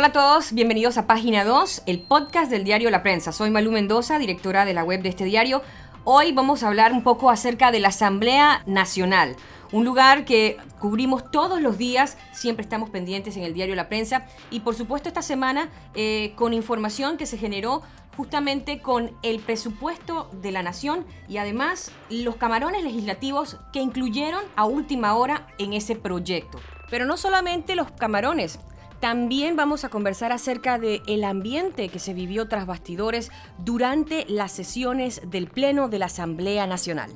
Hola a todos, bienvenidos a Página 2, el podcast del diario La Prensa. Soy Malú Mendoza, directora de la web de este diario. Hoy vamos a hablar un poco acerca de la Asamblea Nacional, un lugar que cubrimos todos los días, siempre estamos pendientes en el diario La Prensa y por supuesto esta semana eh, con información que se generó justamente con el presupuesto de la nación y además los camarones legislativos que incluyeron a última hora en ese proyecto. Pero no solamente los camarones, también vamos a conversar acerca del el ambiente que se vivió tras bastidores durante las sesiones del Pleno de la Asamblea Nacional.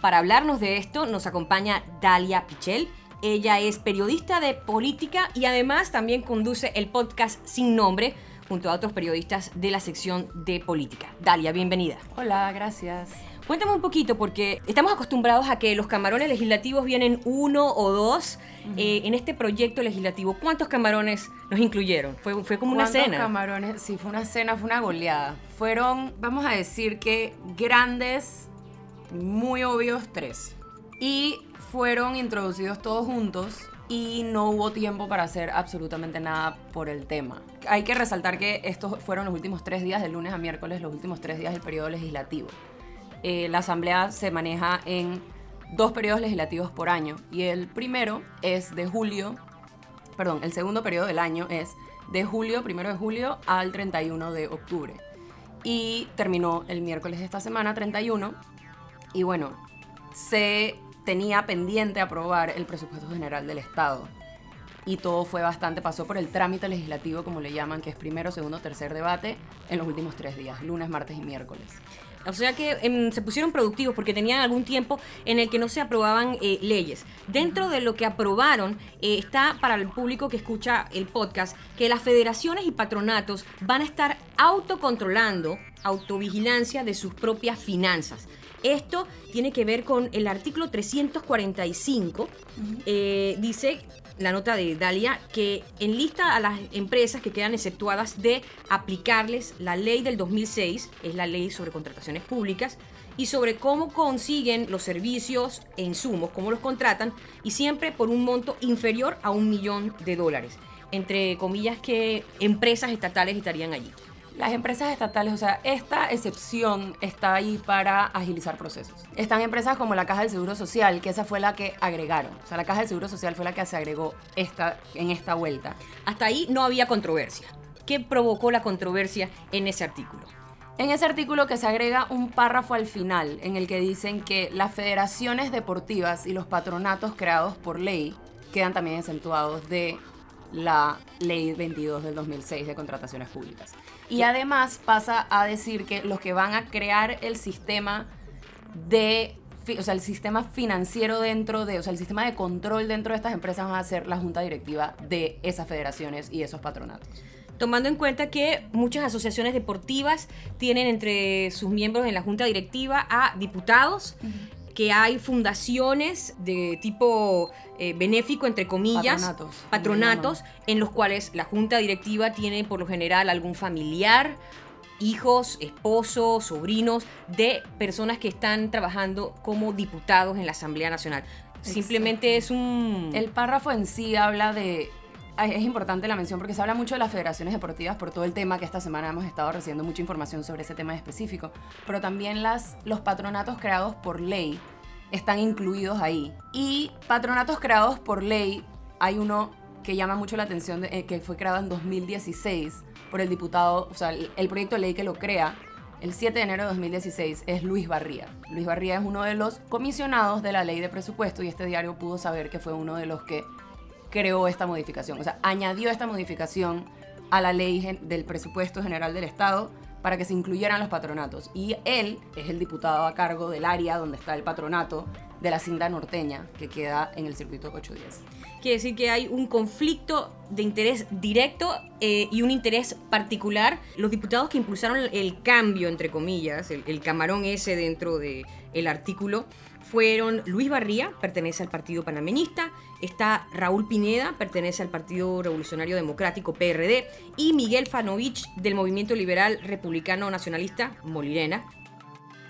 Para hablarnos de esto nos acompaña Dalia Pichel. Ella es periodista de política y además también conduce el podcast Sin Nombre junto a otros periodistas de la sección de política. Dalia, bienvenida. Hola, gracias. Cuéntame un poquito, porque estamos acostumbrados a que los camarones legislativos vienen uno o dos. Eh, en este proyecto legislativo, ¿cuántos camarones nos incluyeron? Fue, fue como una cena. camarones? Sí, fue una cena, fue una goleada. Fueron, vamos a decir que grandes, muy obvios, tres. Y fueron introducidos todos juntos y no hubo tiempo para hacer absolutamente nada por el tema. Hay que resaltar que estos fueron los últimos tres días, de lunes a miércoles, los últimos tres días del periodo legislativo. Eh, la Asamblea se maneja en dos periodos legislativos por año y el primero es de julio, perdón, el segundo periodo del año es de julio, primero de julio al 31 de octubre. Y terminó el miércoles de esta semana, 31. Y bueno, se tenía pendiente aprobar el presupuesto general del Estado. Y todo fue bastante, pasó por el trámite legislativo, como le llaman, que es primero, segundo, tercer debate, en los últimos tres días, lunes, martes y miércoles. O sea que em, se pusieron productivos porque tenían algún tiempo en el que no se aprobaban eh, leyes. Dentro de lo que aprobaron eh, está para el público que escucha el podcast que las federaciones y patronatos van a estar autocontrolando, autovigilancia de sus propias finanzas. Esto tiene que ver con el artículo 345. Eh, dice la nota de Dalia que enlista a las empresas que quedan exceptuadas de aplicarles la ley del 2006, es la ley sobre contrataciones públicas, y sobre cómo consiguen los servicios e insumos, cómo los contratan, y siempre por un monto inferior a un millón de dólares. Entre comillas que empresas estatales estarían allí. Las empresas estatales, o sea, esta excepción está ahí para agilizar procesos. Están empresas como la Caja del Seguro Social, que esa fue la que agregaron. O sea, la Caja del Seguro Social fue la que se agregó esta, en esta vuelta. Hasta ahí no había controversia. ¿Qué provocó la controversia en ese artículo? En ese artículo que se agrega un párrafo al final en el que dicen que las federaciones deportivas y los patronatos creados por ley quedan también exentuados de la ley 22 del 2006 de contrataciones públicas. Y además pasa a decir que los que van a crear el sistema de o sea, el sistema financiero dentro de, o sea, el sistema de control dentro de estas empresas va a ser la junta directiva de esas federaciones y esos patronatos. Tomando en cuenta que muchas asociaciones deportivas tienen entre sus miembros en la junta directiva a diputados, que hay fundaciones de tipo eh, benéfico, entre comillas, patronatos, patronatos en los cuales la junta directiva tiene por lo general algún familiar, hijos, esposos, sobrinos de personas que están trabajando como diputados en la Asamblea Nacional. Simplemente es un... El párrafo en sí habla de es importante la mención porque se habla mucho de las federaciones deportivas por todo el tema que esta semana hemos estado recibiendo mucha información sobre ese tema específico, pero también las, los patronatos creados por ley están incluidos ahí. Y patronatos creados por ley, hay uno que llama mucho la atención, eh, que fue creado en 2016 por el diputado, o sea, el, el proyecto de ley que lo crea, el 7 de enero de 2016 es Luis Barría. Luis Barría es uno de los comisionados de la ley de presupuesto y este diario pudo saber que fue uno de los que creó esta modificación, o sea, añadió esta modificación a la ley del presupuesto general del Estado para que se incluyeran los patronatos. Y él es el diputado a cargo del área donde está el patronato de la cinta norteña que queda en el circuito 810. Quiere decir que hay un conflicto de interés directo eh, y un interés particular. Los diputados que impulsaron el cambio, entre comillas, el, el camarón ese dentro del el artículo, fueron Luis Barría, pertenece al Partido Panameñista, está Raúl Pineda, pertenece al Partido Revolucionario Democrático PRD, y Miguel Fanovich del Movimiento Liberal Republicano Nacionalista Molirena.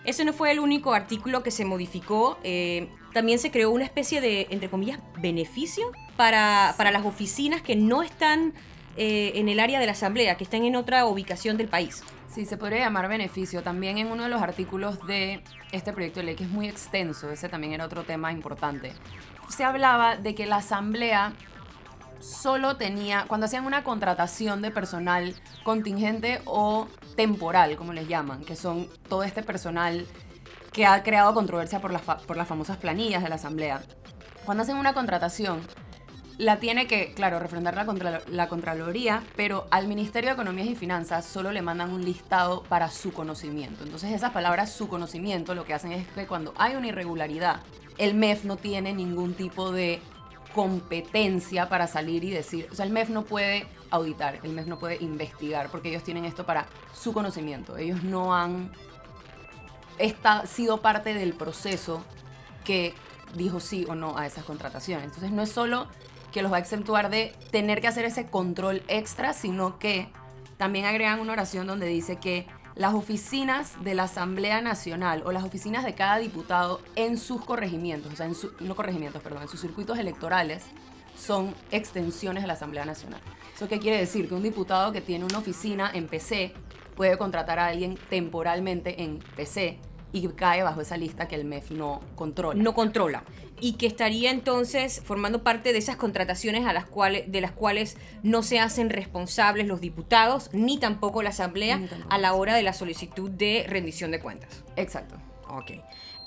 Ese no fue el único artículo que se modificó, eh, también se creó una especie de, entre comillas, beneficio para, para las oficinas que no están eh, en el área de la Asamblea, que están en otra ubicación del país. Sí, se podría llamar beneficio. También en uno de los artículos de este proyecto de ley, que es muy extenso, ese también era otro tema importante, se hablaba de que la Asamblea solo tenía, cuando hacían una contratación de personal contingente o temporal, como les llaman, que son todo este personal que ha creado controversia por, por las famosas planillas de la Asamblea. Cuando hacen una contratación, la tiene que, claro, refrendar la, la Contraloría, pero al Ministerio de Economía y Finanzas solo le mandan un listado para su conocimiento. Entonces esas palabras su conocimiento lo que hacen es que cuando hay una irregularidad, el MEF no tiene ningún tipo de competencia para salir y decir, o sea, el MEF no puede auditar, el MEF no puede investigar, porque ellos tienen esto para su conocimiento. Ellos no han esta, sido parte del proceso que dijo sí o no a esas contrataciones. Entonces no es solo que los va a exentuar de tener que hacer ese control extra, sino que también agregan una oración donde dice que las oficinas de la Asamblea Nacional o las oficinas de cada diputado en sus corregimientos, o sea, en su, no corregimientos, perdón, en sus circuitos electorales son extensiones de la Asamblea Nacional. ¿Eso qué quiere decir? Que un diputado que tiene una oficina en PC puede contratar a alguien temporalmente en PC y cae bajo esa lista que el MEF no controla. No controla. Y que estaría entonces formando parte de esas contrataciones a las cuales, de las cuales no se hacen responsables los diputados ni tampoco la Asamblea a la hora de la solicitud de rendición de cuentas. Exacto. Ok.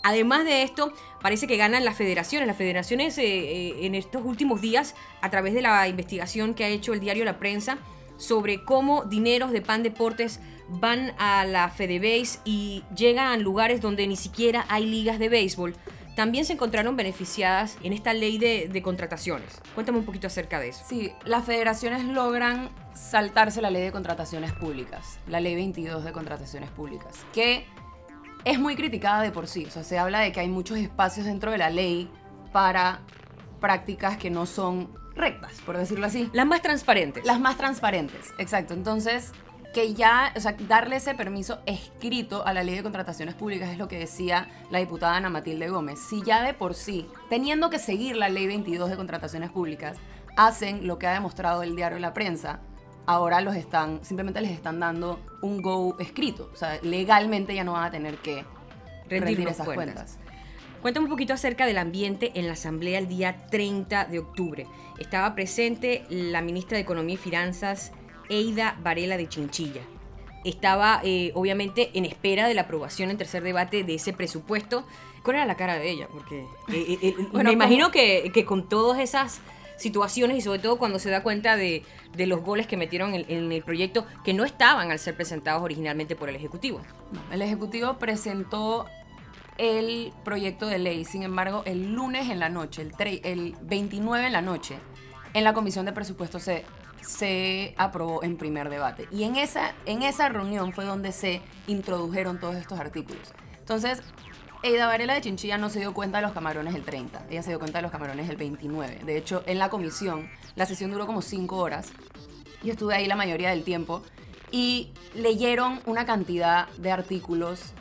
Además de esto, parece que ganan las federaciones. Las federaciones eh, eh, en estos últimos días, a través de la investigación que ha hecho el diario La Prensa sobre cómo dineros de Pan Deportes van a la Fedebase y llegan a lugares donde ni siquiera hay ligas de béisbol, también se encontraron beneficiadas en esta ley de, contrataciones. Cuéntame un poquito acerca de eso. Sí, las federaciones logran saltarse la ley de contrataciones públicas, la ley 22 de contrataciones públicas, que es muy criticada de por sí. O sea, se habla de que hay muchos espacios dentro de la ley para prácticas que no son rectas, por decirlo así. Las más transparentes. Las más transparentes, exacto. Entonces, que ya, o sea, darle ese permiso escrito a la ley de contrataciones públicas es lo que decía la diputada Ana Matilde Gómez. Si ya de por sí, teniendo que seguir la ley 22 de contrataciones públicas, hacen lo que ha demostrado el diario La Prensa, ahora los están, simplemente les están dando un go escrito. O sea, legalmente ya no van a tener que rendir, esas cuentas. Cuéntame un poquito acerca del ambiente en la Asamblea el día 30 de octubre. Estaba presente la ministra de Economía y Finanzas, Eida Varela de Chinchilla. Estaba eh, obviamente en espera de la aprobación en tercer debate de ese presupuesto. ¿Cuál era la cara de ella? Porque eh, eh, me imagino que, con todas esas situaciones y sobre todo cuando se da cuenta de, los goles que metieron en, el proyecto que no estaban al ser presentados originalmente por el Ejecutivo. el Ejecutivo presentó el proyecto de ley, sin embargo, el lunes en la noche, el, el 29 en la noche, en la Comisión de Presupuestos se se aprobó en primer debate. Y en esa, en esa reunión fue donde se introdujeron todos estos artículos. Entonces, Eida Varela de Chinchilla no se dio cuenta de los camarones el 30, ella se dio cuenta de los camarones el 29. De hecho, en la comisión, la sesión duró como 5 horas. Yo estuve ahí la mayoría del tiempo y leyeron una cantidad de artículos,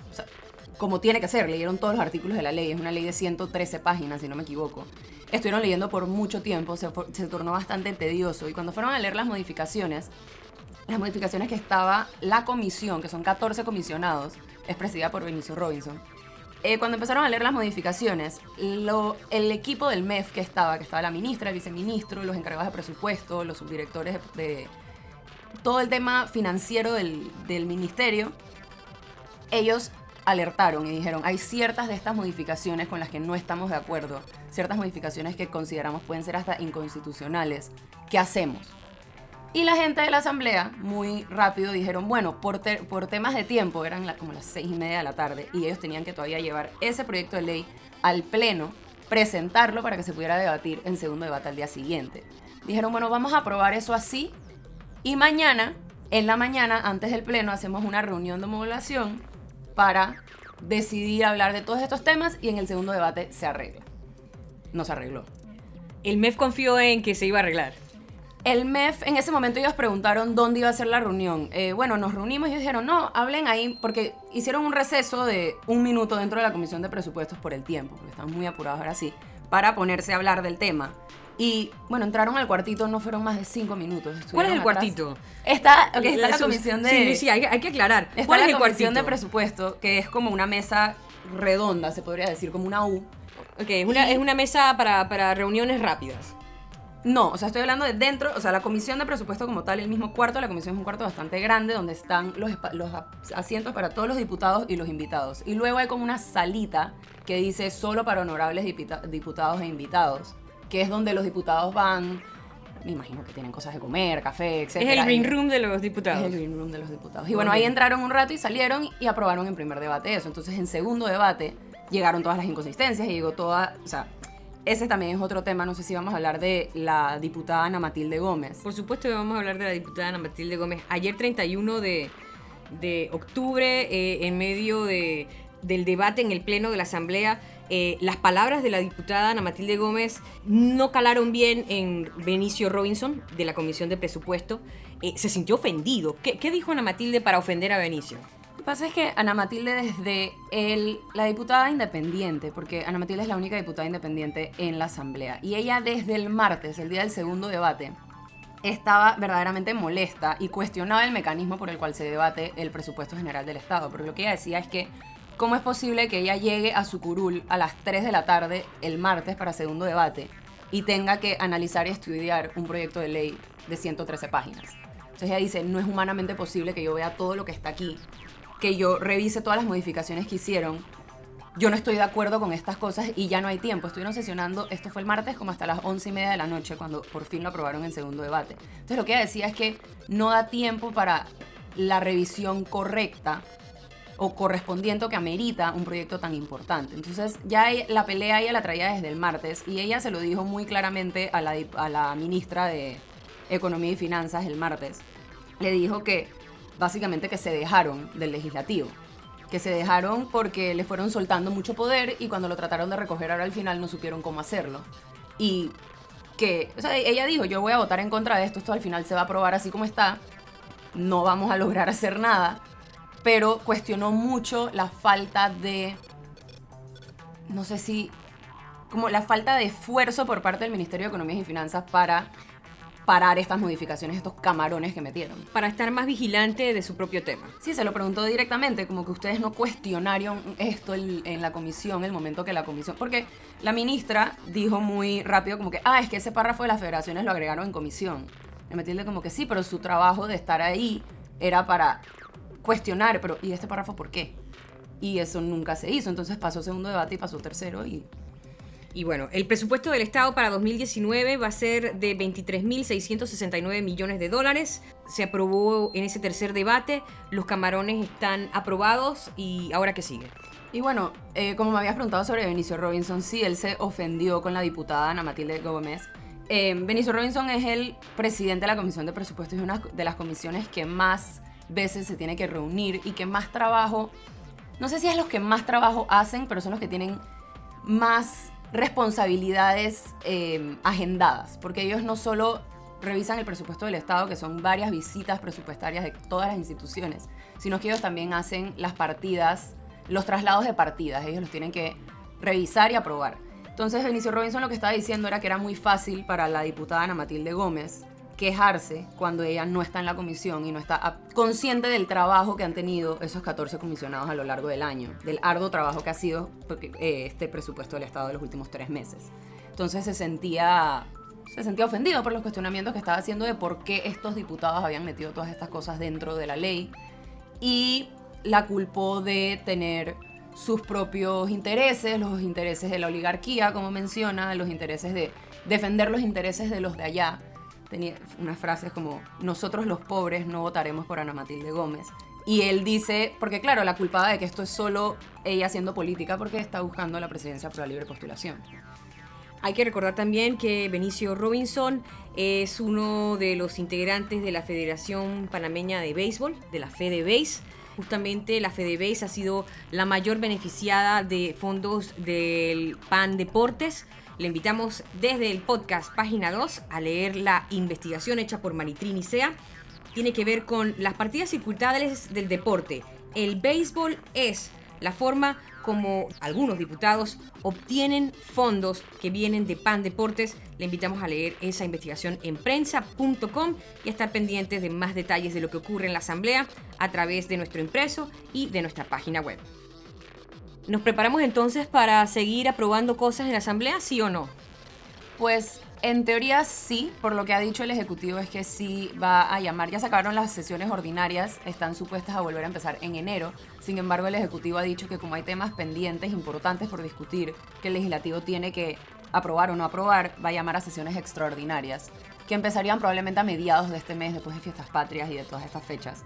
como tiene que ser, leyeron todos los artículos de la ley, es una ley de 113 páginas, si no me equivoco estuvieron leyendo por mucho tiempo, se, tornó bastante tedioso y cuando fueron a leer las modificaciones, las modificaciones que estaba la comisión, que son 14 comisionados, es presidida por Benicio Robinson. Eh, cuando empezaron a leer las modificaciones, el equipo del MEF que estaba, que estaba la ministra, el viceministro, los encargados de presupuesto, los subdirectores de, todo el tema financiero del, del ministerio, ellos alertaron y dijeron, hay ciertas de estas modificaciones con las que no estamos de acuerdo, ciertas modificaciones que consideramos pueden ser hasta inconstitucionales. ¿Qué hacemos? Y la gente de la asamblea muy rápido dijeron, bueno, por, por temas de tiempo, eran como las seis y media de la tarde, y ellos tenían que todavía llevar ese proyecto de ley al pleno, presentarlo para que se pudiera debatir en segundo debate al día siguiente. Dijeron, bueno, vamos a aprobar eso así, y mañana, en la mañana, antes del pleno, hacemos una reunión de modulación para decidir hablar de todos estos temas y en el segundo debate se arregla. No se arregló. El MEF confió en que se iba a arreglar. El MEF, en ese momento ellos preguntaron dónde iba a ser la reunión. Eh, bueno, nos reunimos y ellos dijeron, no, hablen ahí, porque hicieron un receso de un minuto dentro de la Comisión de Presupuestos por el tiempo, porque estaban muy apurados ahora sí. para ponerse a hablar del tema. Y bueno, entraron al cuartito, no fueron más de cinco minutos. ¿Cuál es el atrás. cuartito? Está, ok, está la, comisión de... Sí, sí, hay, hay que aclarar. Está ¿Cuál la es el comisión cuartito? de presupuesto, que es como una mesa redonda, se podría decir, como una U. Ok, es una, Y- es una mesa para, para reuniones rápidas. No, o sea, estoy hablando de dentro, o sea, la comisión de presupuesto como tal, el mismo cuarto, la comisión es un cuarto bastante grande donde están los, asientos para todos los diputados y los invitados. Y luego hay como una salita que dice solo para honorables dipita- diputados e invitados, que es donde los diputados van, me imagino que tienen cosas de comer, café, etc. Es el green room de los diputados. Es el green room de los diputados. Y bueno, ahí entraron un rato y salieron y aprobaron en primer debate eso. Entonces, en segundo debate llegaron todas las inconsistencias y llegó toda, o sea, ese también es otro tema, no sé si vamos a hablar de la diputada Ana Matilde Gómez. Por supuesto que vamos a hablar de la diputada Ana Matilde Gómez. Ayer 31 de, de octubre, eh, en medio de, del debate en el Pleno de la Asamblea, eh, las palabras de la diputada Ana Matilde Gómez no calaron bien en Benicio Robinson, de la Comisión de Presupuesto. Eh, se sintió ofendido. ¿Qué, qué dijo Ana Matilde para ofender a Benicio? Pasa es que Ana Matilde desde el, la diputada independiente, porque Ana Matilde es la única diputada independiente en la Asamblea, y ella desde el martes, el día del segundo debate, estaba verdaderamente molesta y cuestionaba el mecanismo por el cual se debate el presupuesto general del Estado. Porque lo que ella decía es que, ¿cómo es posible que ella llegue a su curul a las 3 de la tarde el martes para segundo debate y tenga que analizar y estudiar un proyecto de ley de 113 páginas? Entonces ella dice, no es humanamente posible que yo vea todo lo que está aquí, que yo revise todas las modificaciones que hicieron. Yo no estoy de acuerdo con estas cosas y ya no hay tiempo. Estuvieron sesionando, esto fue el martes, como hasta las once y media de la noche, cuando por fin lo aprobaron en segundo debate. Entonces lo que ella decía es que no da tiempo para la revisión correcta o correspondiente que amerita un proyecto tan importante. Entonces ya la pelea ella la traía desde el martes y ella se lo dijo muy claramente a la, a la ministra de Economía y Finanzas el martes. Le dijo que básicamente que se dejaron del legislativo, que se dejaron porque le fueron soltando mucho poder y cuando lo trataron de recoger ahora al final no supieron cómo hacerlo. Y que, o sea, ella dijo, yo voy a votar en contra de esto, esto al final se va a aprobar así como está, no vamos a lograr hacer nada, pero cuestionó mucho la falta de, no sé si, como la falta de esfuerzo por parte del Ministerio de Economía y Finanzas para parar estas modificaciones, estos camarones que metieron. Para estar más vigilante de su propio tema. Sí, se lo preguntó directamente, como que ustedes no cuestionaron esto en, en la comisión, el momento que la comisión... Porque la ministra dijo muy rápido como que, ah, es que ese párrafo de las federaciones lo agregaron en comisión. Le metíle como que sí, pero su trabajo de estar ahí era para cuestionar, pero ¿y este párrafo por qué? Y eso nunca se hizo, entonces pasó segundo debate y pasó tercero y... Y bueno, el presupuesto del Estado para 2019 va a ser de 23.669 millones de dólares. Se aprobó en ese tercer debate, los camarones están aprobados y ahora qué sigue. Y bueno, eh, como me habías preguntado sobre Benicio Robinson, sí, él se ofendió con la diputada Ana Matilde Gómez. Eh, Benicio Robinson es el presidente de la Comisión de Presupuestos y una de las comisiones que más veces se tiene que reunir y que más trabajo, no sé si es los que más trabajo hacen, pero son los que tienen más responsabilidades eh, agendadas, porque ellos no solo revisan el presupuesto del Estado, que son varias visitas presupuestarias de todas las instituciones, sino que ellos también hacen las partidas, los traslados de partidas, ellos los tienen que revisar y aprobar. Entonces Benicio Robinson lo que estaba diciendo era que era muy fácil para la diputada Ana Matilde Gómez quejarse cuando ella no está en la comisión y no está consciente del trabajo que han tenido esos 14 comisionados a lo largo del año, del arduo trabajo que ha sido eh, este presupuesto del Estado de los últimos tres meses. Entonces se sentía, se sentía ofendido por los cuestionamientos que estaba haciendo de por qué estos diputados habían metido todas estas cosas dentro de la ley y la culpó de tener sus propios intereses, los intereses de la oligarquía, como menciona, los intereses de defender los intereses de los de allá. Tenía unas frases como, nosotros los pobres no votaremos por Ana Matilde Gómez. Y él dice, porque claro, la culpada de que esto es solo ella haciendo política porque está buscando la presidencia por la libre postulación. Hay que recordar también que Benicio Robinson es uno de los integrantes de la Federación Panameña de Béisbol, de la FedeBase. Justamente la FedeBase ha sido la mayor beneficiada de fondos del PAN Deportes. Le invitamos desde el podcast Página 2 a leer la investigación hecha por Maritrini Sea. Tiene que ver con las partidas circuitales del deporte. El béisbol es la forma como algunos diputados obtienen fondos que vienen de PAN Deportes. Le invitamos a leer esa investigación en prensa.com y a estar pendientes de más detalles de lo que ocurre en la Asamblea a través de nuestro impreso y de nuestra página web. ¿Nos preparamos entonces para seguir aprobando cosas en la Asamblea, sí o no? Pues en teoría sí, por lo que ha dicho el Ejecutivo es que sí va a llamar. Ya se acabaron las sesiones ordinarias, están supuestas a volver a empezar en enero. Sin embargo, el Ejecutivo ha dicho que como hay temas pendientes importantes por discutir, que el legislativo tiene que aprobar o no aprobar, va a llamar a sesiones extraordinarias, que empezarían probablemente a mediados de este mes, después de fiestas patrias y de todas estas fechas.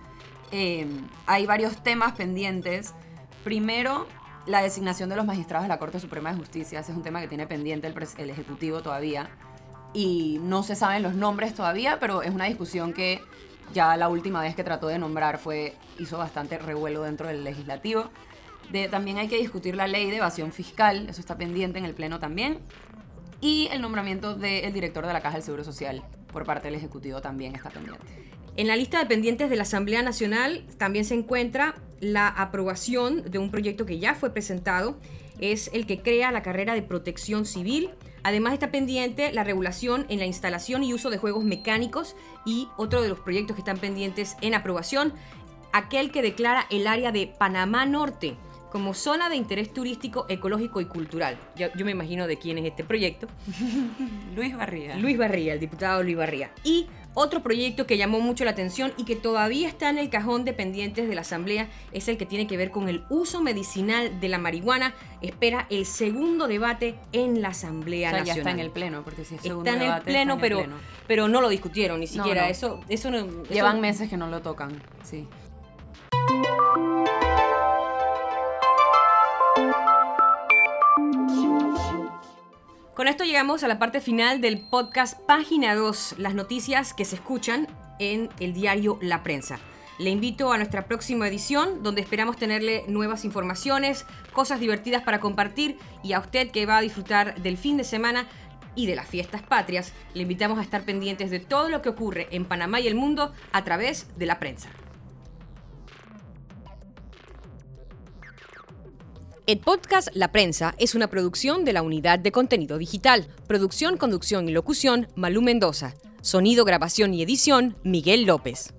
Eh, hay varios temas pendientes. Primero, la designación de los magistrados de la Corte Suprema de Justicia. Ese es un tema que tiene pendiente el, Ejecutivo todavía y no se saben los nombres todavía, pero es una discusión que ya la última vez que trató de nombrar fue hizo bastante revuelo dentro del legislativo. También hay que discutir la ley de evasión fiscal, eso está pendiente en el Pleno también. Y el nombramiento del director de la Caja del Seguro Social por parte del Ejecutivo también está pendiente. En la lista de pendientes de la Asamblea Nacional también se encuentra la aprobación de un proyecto que ya fue presentado, es el que crea la carrera de protección civil. Además está pendiente la regulación en la instalación y uso de juegos mecánicos y otro de los proyectos que están pendientes en aprobación, aquel que declara el área de Panamá Norte como zona de interés turístico, ecológico y cultural. Yo, me imagino de quién es este proyecto. Luis Barría. Luis Barría, el diputado Luis Barría. Y otro proyecto que llamó mucho la atención y que todavía está en el cajón de pendientes de la Asamblea es el que tiene que ver con el uso medicinal de la marihuana. Espera el segundo debate en la Asamblea o sea, Nacional. Ya está en el pleno, porque si es segundo está en debate, el pleno, está en pero, el pleno. pero no lo discutieron ni siquiera. no. Eso, eso no. Llevan meses que no lo tocan, sí. Con esto llegamos a la parte final del podcast Página 2, las noticias que se escuchan en el diario La Prensa. Le invito a nuestra próxima edición, donde esperamos tenerle nuevas informaciones, cosas divertidas para compartir y a usted que va a disfrutar del fin de semana y de las fiestas patrias, le invitamos a estar pendientes de todo lo que ocurre en Panamá y el mundo a través de la prensa. El podcast La Prensa es una producción de la Unidad de Contenido Digital. Producción, conducción y locución, Malú Mendoza. Sonido, grabación y edición, Miguel López.